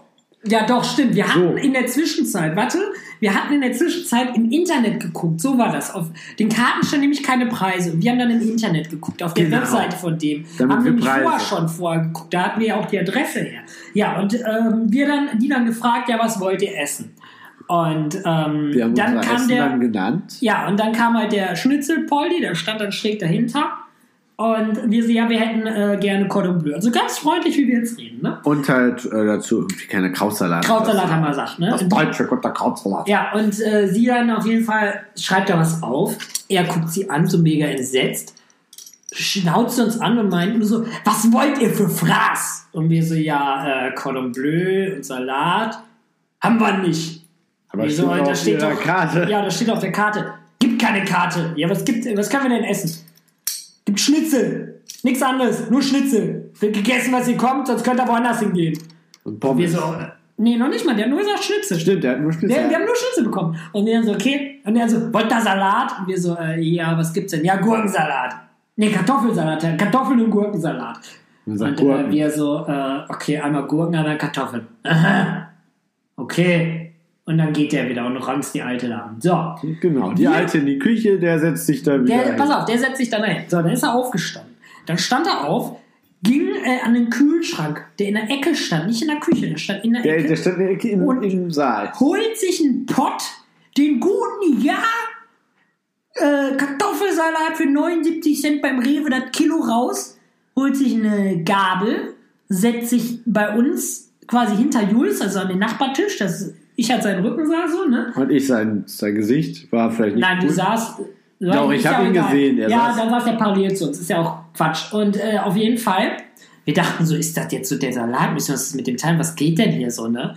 Ja, doch, stimmt. Wir hatten So. in der Zwischenzeit, warte, wir hatten in der Zwischenzeit im Internet geguckt. So war das. Auf den Karten standen nämlich keine Preise. Und wir haben dann im Internet geguckt, auf der Genau. Webseite von dem. Damit haben wir nämlich vorher schon vorher geguckt. Da hatten wir ja auch die Adresse her. Ja, und ähm, wir dann, die dann gefragt, ja, was wollt ihr essen? Und ähm, Wir haben dann kam der. dann genannt. Ja, und dann kam halt der Schnitzelpoldi, der stand dann schräg dahinter. Und wir so, ja, wir hätten äh, gerne Cordon Bleu. Also ganz freundlich, wie wir jetzt reden, ne? Und halt äh, dazu irgendwie keine Krautsalat. Krautsalat haben wir gesagt, ne? Das deutsche Gott, Krautsalat. Ja, und äh, sie dann auf jeden Fall schreibt da was auf. Er guckt sie an, so mega entsetzt, schnauzt uns an und meint nur so, was wollt ihr für Fraß? Und wir so, ja, äh, Cordon Bleu und Salat haben wir nicht. Aber Wieso? steht da steht doch, Karte. Ja, das steht auf der Karte. Gibt keine Karte. Ja, was gibt, was können wir denn essen? Gibt Schnitzel. Nichts anderes, nur Schnitzel. Wird gegessen, was ihr kommt, sonst könnt ihr woanders hingehen. Und Wir Pommes. so, äh, nee, noch nicht mal, der hat nur gesagt Schnitzel. Stimmt, der hat nur Schnitzel. Wir, wir haben nur Schnitzel bekommen. Und wir so, okay. Und er so, wollt ihr Salat? Und wir so, äh, ja, was gibt's denn? Ja, Gurkensalat. Nee, Kartoffelsalat. ja, Kartoffeln und Gurkensalat. Und sagt Und äh, wir so, äh, okay, einmal Gurken, einmal Kartoffeln. Aha. Okay. Und dann geht der wieder und ranzt die Alte da an. So. Genau, die Wir- Alte in die Küche, der setzt sich da wieder Der, pass auf, der setzt sich dann dahin. So, dann ist er aufgestanden. Dann stand er auf, ging äh, an den Kühlschrank, der in der Ecke stand, nicht in der Küche, der stand in der Der, Ecke. der stand in der Ecke im, Und- im Saal. holt sich einen Pott, den guten Jahr äh, Kartoffelsalat für 79 Cent beim Rewe, das Kilo raus, holt sich eine Gabel, setzt sich bei uns quasi hinter Jules, also an den Nachbartisch, das, ich hatte seinen Rücken sah so, ne? Und ich, sein, sein Gesicht war vielleicht nicht Nein, du gut. saßt. Doch, ich ist hab ja ihn egal. gesehen, er ja, saß- dann saß der parallel zu uns. Ist ja auch Quatsch. Und äh, auf jeden Fall, wir dachten so, ist das jetzt so der Salat? Müssen wir uns mit dem teilen? Was geht denn hier so, ne?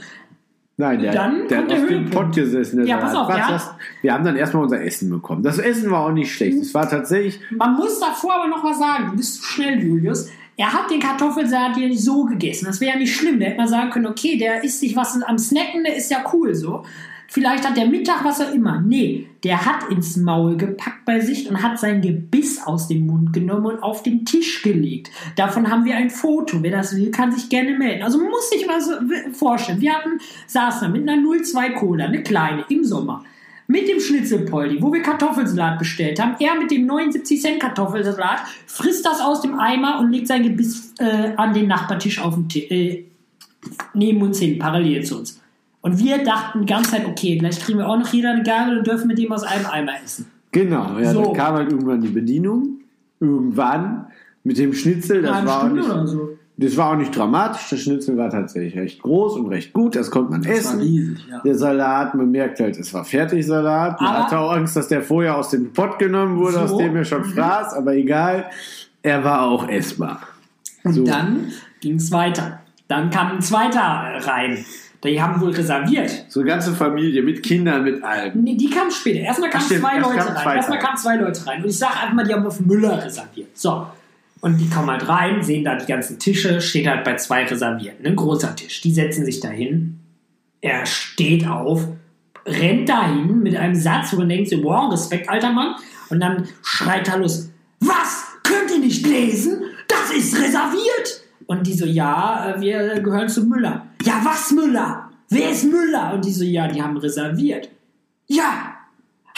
Nein, der, Dann der hat der auf dem. Pott gesessen. Der Ja, pass auf, hat- das- wir haben dann erstmal unser Essen bekommen. Das Essen war auch nicht schlecht. Es war tatsächlich, Man muss davor aber noch was sagen. Du bist zu schnell, Julius. Er hat den Kartoffelsalat ja nicht so gegessen. Das wäre ja nicht schlimm. Der hätte mal sagen können, okay, der isst sich was am Snacken, der ist ja cool so. Vielleicht hat der Mittag was auch immer. Nee, der hat ins Maul gepackt bei sich und hat sein Gebiss aus dem Mund genommen und auf den Tisch gelegt. Davon haben wir ein Foto. Wer das will, kann sich gerne melden. Also man muss sich mal so vorstellen. Wir hatten, saßen da mit einer 02 Cola, eine kleine, im Sommer mit dem Schnitzelpoldi, wo wir Kartoffelsalat bestellt haben. Er mit dem 79 Cent Kartoffelsalat frisst das aus dem Eimer und legt sein Gebiss äh, an den Nachbartisch auf den Tisch, äh, neben uns hin, parallel zu uns. Und wir dachten die ganze Zeit, okay, gleich kriegen wir auch noch jeder eine Gabel und dürfen mit dem aus einem Eimer essen. genau. Ja, So. Dann kam halt irgendwann die Bedienung. Irgendwann. Mit dem Schnitzel. Das war, Stunde nicht, oder so. Das war auch nicht dramatisch. Das Schnitzel war tatsächlich recht groß und recht gut. Das konnte man essen. riesig, ja. Der Salat, man merkt halt, es war Fertigsalat. Man Aber- hatte auch Angst, dass der vorher aus dem Pott genommen wurde, So. aus dem er schon fraß, aber egal. Er war auch essbar. Und So. dann ging es weiter. Dann kam ein zweiter rein. Die haben wohl reserviert. So eine ganze Familie mit Kindern, mit allem. Nee, die kam später. Erstmal kamen Ach, stimmt, zwei erst Leute kamen rein. Erstmal kamen zwei Leute rein. Und ich sage einfach mal, die haben auf Müller reserviert. So. Und die kommen halt rein, sehen da die ganzen Tische, steht halt bei zwei reserviert. Ein großer Tisch. Die setzen sich dahin. Er steht auf, rennt dahin mit einem Satz, wo man denkt, so, wow, Respekt, alter Mann. Und dann schreit er los, was? Könnt ihr nicht lesen? Das ist reserviert! Und die so, ja, äh, wir gehören zu Müller. Ja, was Müller? Wer ist Müller? Und die so, ja, die haben reserviert. Ja,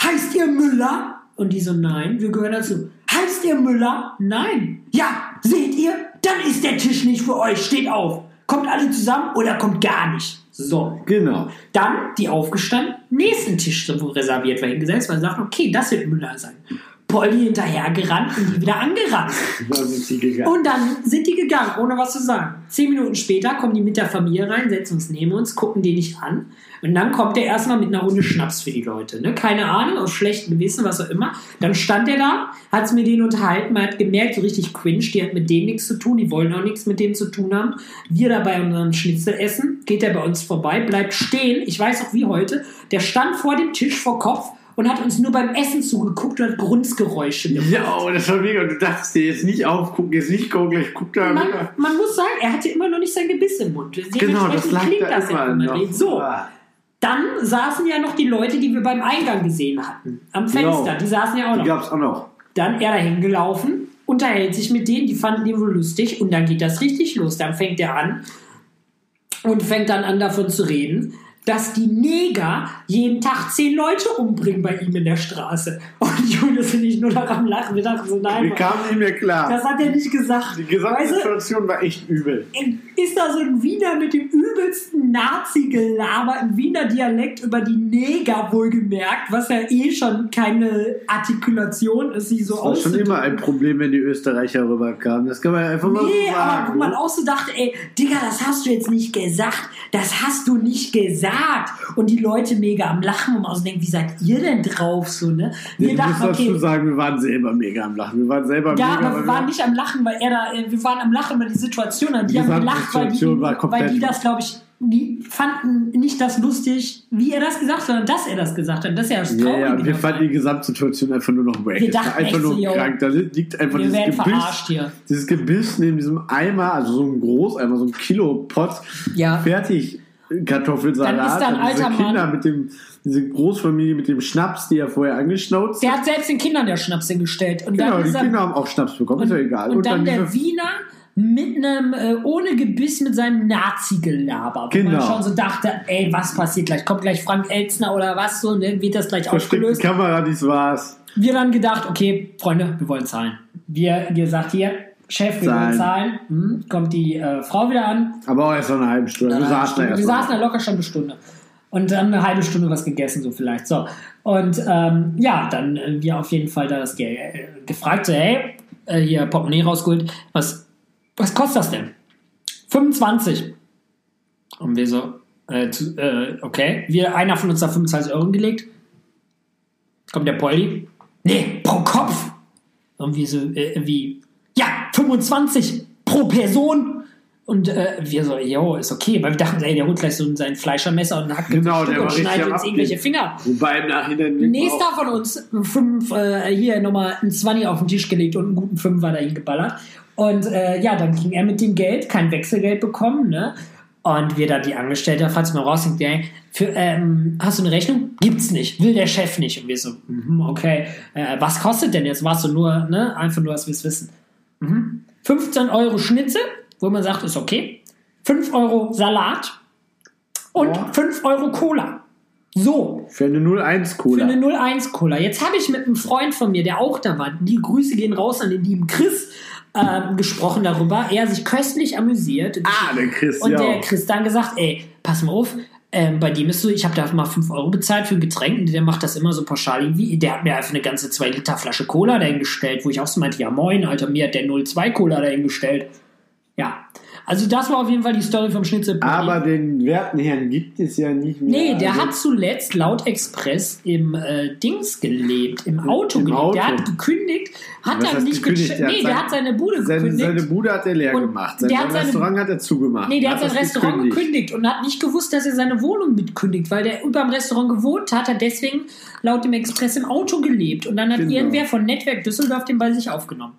heißt ihr Müller? Und die so, nein, wir gehören dazu. Heißt ihr Müller? Nein. Ja, seht ihr? Dann ist der Tisch nicht für euch. Steht auf. Kommt alle zusammen oder kommt gar nicht. So. Genau. Dann die aufgestanden, nächsten Tisch, wo reserviert war, hingesetzt, weil sie sagten, okay, das wird Müller sein. Polly hinterhergerannt und die wieder angerannt. Da sind sie gegangen. Und dann sind die gegangen, ohne was zu sagen. Zehn Minuten später kommen die mit der Familie rein, setzen uns neben uns, gucken die nicht an. Und dann kommt der erstmal mit einer Runde Schnaps für die Leute. Ne? Keine Ahnung, aus schlechtem Gewissen, was auch immer. Dann stand er da, hat es mit denen unterhalten, man hat gemerkt, so richtig cringe, die hat mit denen nichts zu tun, die wollen auch nichts mit denen zu tun haben. Wir dabei unseren Schnitzel essen, geht er bei uns vorbei, bleibt stehen, ich weiß auch wie heute, der stand vor dem Tisch vor Kopf und hat uns nur beim Essen zugeguckt und hat Grunzgeräusche gemacht. Ja, oh, das war mega. Du dachtest dir jetzt nicht aufgucken, jetzt nicht gucken, gleich guck da Man, man muss sagen, er hatte immer noch nicht sein Gebiss im Mund. Genau, das lag klingt da das ja, immer man noch. So, Ah. dann saßen ja noch die Leute, die wir beim Eingang gesehen hatten. Am Fenster, Genau. die saßen ja auch Die noch. gab's auch noch. Dann er dahin gelaufen, unterhält sich mit denen, die fanden ihn wohl lustig und dann geht das richtig los. Dann fängt er an und fängt dann an davon zu reden, dass die Neger jeden Tag zehn Leute umbringen bei ihm in der Straße. Und Julius und ich nur noch am Lachen. Wir dachten so, nein, Wir kamen nicht mehr klar. das hat er nicht gesagt. Die gesamte Weißt du, Situation war echt übel. ist da so ein Wiener mit dem übelsten Nazi-Gelaber im Wiener Dialekt über die Neger wohlgemerkt, was ja eh schon keine Artikulation ist, sie so Das war schon immer ein Problem, wenn die Österreicher rüberkamen. Das kann man einfach mal Nee, so aber sagen. wo man auch so dachte, ey, Digga, das hast du jetzt nicht gesagt. Das hast du nicht gesagt. Und die Leute mega am Lachen und also denken, wie seid ihr denn drauf? So, ne? Wir ich muss dachten, dazu okay, sagen, wir waren selber mega am Lachen. Wir waren selber Ja, mega aber wir waren nicht am Lachen, weil er da, äh, wir waren am Lachen, weil die Situation, die Die haben gelacht, weil die, weil die das, glaube ich, die fanden nicht das lustig, wie er das gesagt hat, sondern dass er das gesagt hat. Das ist ja das Ja, Traurige. ja, wir dabei. fanden die Gesamtsituation einfach nur noch wack. Wir dachten einfach echt nur so, krank. Da liegt einfach wir dieses Gebiss, hier. dieses Gebiss neben diesem Eimer, also so ein Großeimer, so ein Kilo Pott, Ja. fertig Kartoffelsalat. Dann ist da ein Und diese alter Kinder Mann. mit dem, diese Großfamilie mit dem Schnaps, die er vorher angeschnauzt Der hat selbst den Kindern der Schnaps hingestellt. Und Genau, dann die er, Kinder haben auch Schnaps bekommen, ist ja egal. Und, dann, der diese- Wiener mit einem, äh, ohne Gebiss mit seinem Nazi-Gelaber. Wo man Genau. schon so dachte, ey, was passiert gleich? Kommt gleich Frank Elzner oder was? So, und dann wird das gleich versteckte aufgelöst. Kamera, dies war's. wir dann gedacht, okay, Freunde, wir wollen zahlen. Wir gesagt, hier, Chef, wollen Zahlen. zahlen. Hm, kommt die äh, Frau wieder an. Aber auch erst nach einer halben Stunde. Wir Eine saßen da Stunde. erst wir saßen da locker schon eine Stunde. Und dann eine halbe Stunde was gegessen, so vielleicht. So. Und ähm, ja, dann äh, wir auf jeden Fall da das Geld äh, gefragt, so, hey, äh, hier Portemonnaie rausgeholt, was, was kostet das denn? 25. Und wir so, äh, zu, äh, okay. Wir, einer von uns hat 25 Euro gelegt. Kommt der Polly. Nee, pro Kopf. Und wir so, äh, wie, ja, 25 pro Person. Und äh, wir so, jo, ist okay. Weil wir dachten, ey, der holt gleich so sein Fleischermesser und hackt Genau, Stück und schneidet uns irgendwelche. Finger. Wobei im Nachhinein. Nächster von uns, fünf, äh, hier nochmal ein 20 auf den Tisch gelegt und einen guten Fünfer dahin geballert. Und äh, ja, dann ging er mit dem Geld, kein Wechselgeld bekommen, ne? Und wir da die Angestellte, falls man rausdenkt, ey, für, ähm, hast du eine Rechnung? Gibt's nicht, will der Chef nicht. Und wir so, mhm, okay, äh, was kostet denn jetzt? Warst du nur, ne? Einfach nur, dass wir es wissen. Mhm. 15 Euro Schnitzel, wo man sagt, ist okay. 5 Euro Salat und Ja. 5 Euro Cola. So, Für eine 01 für Cola. eine 01 Cola. Jetzt habe ich mit einem Freund von mir, der auch da war, die Grüße gehen raus an den lieben Chris, ähm, gesprochen darüber. Er sich köstlich amüsiert. ah, der Chris, und ja. der Chris dann gesagt, ey, pass mal auf, ähm, bei dem ist so, ich habe da mal 5 Euro bezahlt für ein Getränk und der macht das immer so pauschal irgendwie. Der hat mir einfach eine ganze 2 Liter Flasche Cola dahingestellt, wo ich auch so meinte, ja moin, Alter, mir hat der 02 Cola dahingestellt. Ja, also das war auf jeden Fall die Story vom Schnitzel. Aber den werten Herrn gibt es ja nicht mehr. Nee, der Also, hat zuletzt laut Express im äh, Dings gelebt, im Auto Im gelebt. Auto. Der hat gekündigt, hat dann nicht gekündigt? gekündigt. Der hat Nee, der sein- hat seine Bude Seine, gekündigt. seine Bude hat er leer gemacht. Sein, hat seine- Restaurant hat er zugemacht. Nee, der hat sein das Restaurant gekündigt. und hat nicht gewusst, dass er seine Wohnung mitkündigt, weil der über dem Restaurant gewohnt hat, hat deswegen laut dem Express im Auto gelebt. Und dann hat Genau. irgendwer von Netzwerk Düsseldorf den bei sich aufgenommen.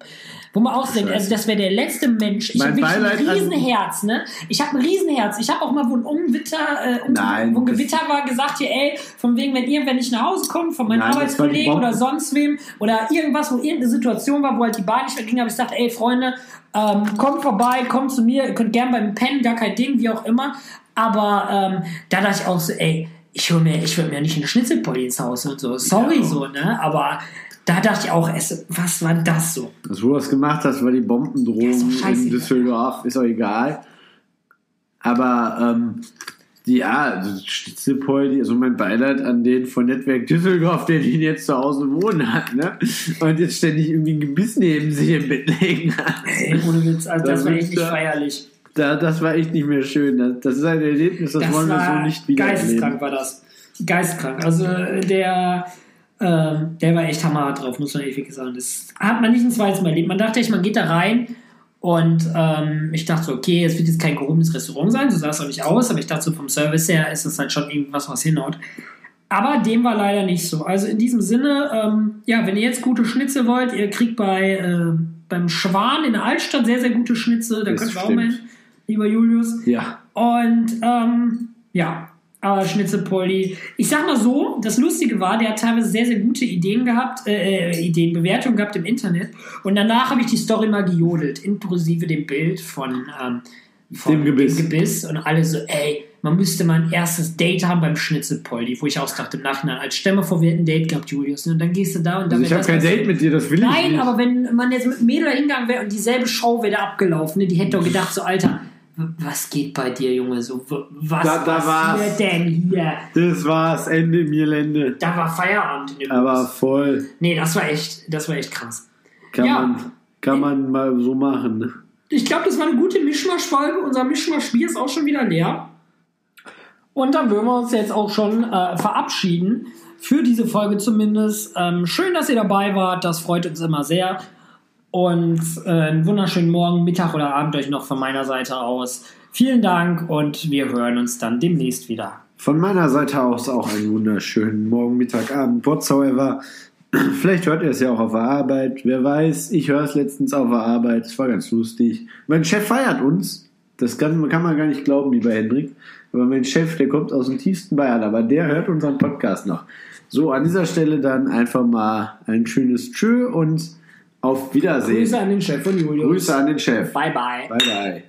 Wo man auch denkt, also das wäre der letzte Mensch. Ich habe wirklich ein Riesenherz, ne? Ich habe ein Riesenherz. Ich habe auch mal, wo ein Ungewitter, äh, Nein, wo ein Gewitter war, gesagt, hier, ey, von wegen, wenn irgendwer nicht nach Hause kommt, von meinen Nein, Arbeitskollegen oder sonst wem, oder irgendwas, wo irgendeine Situation war, wo halt die Bahn nicht mehr ging, habe ich gesagt, ey, Freunde, ähm, kommt vorbei, kommt zu mir, ihr könnt gern beim Pennen, gar kein Ding, wie auch immer. Aber ähm, da dachte ich auch so, ey, ich hol mir, ich will mir nicht eine Schnitzelpolli ins Haus und so. Sorry Ja. so, ne? Aber da dachte ich auch, es, was war das so? Dass du das gemacht hast, war die Ja, Bombendrohung doch in. Düsseldorf, ist auch egal. Aber ähm, ja, Schnitzelpoldi, also mein Beileid an den von Netzwerk Düsseldorf, der den jetzt zu Hause wohnen hat, ne? Und jetzt ständig irgendwie ein Gebiss neben sich im Bett legen hat. Ey, ohne Witz, also das Da war echt ich nicht feierlich. Da, das war echt nicht mehr schön. Das, das ist ein Erlebnis, das, Das wollen wir so nicht wieder geisteskrank war das. Geistkrank. Also äh, der, ähm, der war echt hammerhart drauf, muss man echt wirklich sagen. Das hat man nicht ein zweites Mal erlebt. Man dachte echt, man geht da rein und ähm, ich dachte so, okay, es wird jetzt kein gehobenes Restaurant sein, so sah es auch nicht aus, aber ich dachte so vom Service her ist es halt schon irgendwas, was hinhaut. Aber dem war leider nicht so. Also in diesem Sinne, ähm, ja, wenn ihr jetzt gute Schnitzel wollt, ihr kriegt bei äh, beim Schwan in der Altstadt sehr, sehr gute Schnitzel. Da Das könnt ihr auch mal hin, lieber Julius. Ja, Und ähm, ja, aber Schnitzelpolli. Ich sag mal so, das Lustige war, der hat teilweise sehr, sehr gute Ideen gehabt, äh, äh, Ideen, Bewertungen gehabt im Internet. Und danach habe ich die Story mal gejodelt, inklusive dem Bild von, ähm, von Dem Gebiss. Gebiss. Und alle so, ey, man müsste mal ein erstes Date haben beim Schnitzelpolli, wo ich auch dachte im Nachhinein, als stell mal vor, wir hätten ein Date gehabt, Julius. Und dann gehst du da und dann also ich habe kein. Date mit dir, das will ich Nein, nicht. aber wenn man jetzt mit Mädel hingegangen wäre und dieselbe Show wäre da abgelaufen, ne, die hätte doch gedacht, so, Alter, was geht bei dir, Junge? So, was Da- da passiert denn hier? Das war's, Ende Mirlände. Da war Feierabend in dem Aber voll. Nee, das war echt, das war echt krass. Kann, Ja. man, kann man mal so machen. ne? Ich glaube, das war eine gute Mischmasch-Folge. Unser Mischmasch-Bier ist auch schon wieder leer. Und dann würden wir uns jetzt auch schon äh, verabschieden. Für diese Folge zumindest. Ähm, schön, dass ihr dabei wart. Das freut uns immer sehr. Und äh, einen wunderschönen Morgen, Mittag oder Abend euch noch von meiner Seite aus. Vielen Dank und wir hören uns dann demnächst wieder. Von meiner Seite aus auch einen wunderschönen Morgen, Mittag, Abend, whatsoever. Vielleicht hört ihr es ja auch auf der Arbeit. Wer weiß, ich höre es letztens auf der Arbeit. Es war ganz lustig. Mein Chef feiert uns. Das kann, kann man gar nicht glauben, lieber Hendrik. Aber mein Chef, der kommt aus dem tiefsten Bayern, aber der hört unseren Podcast noch. So, an dieser Stelle dann einfach mal ein schönes Tschö und auf Wiedersehen. Grüße an den Chef von Julius. Grüße an den Chef. Bye, bye. Bye, bye.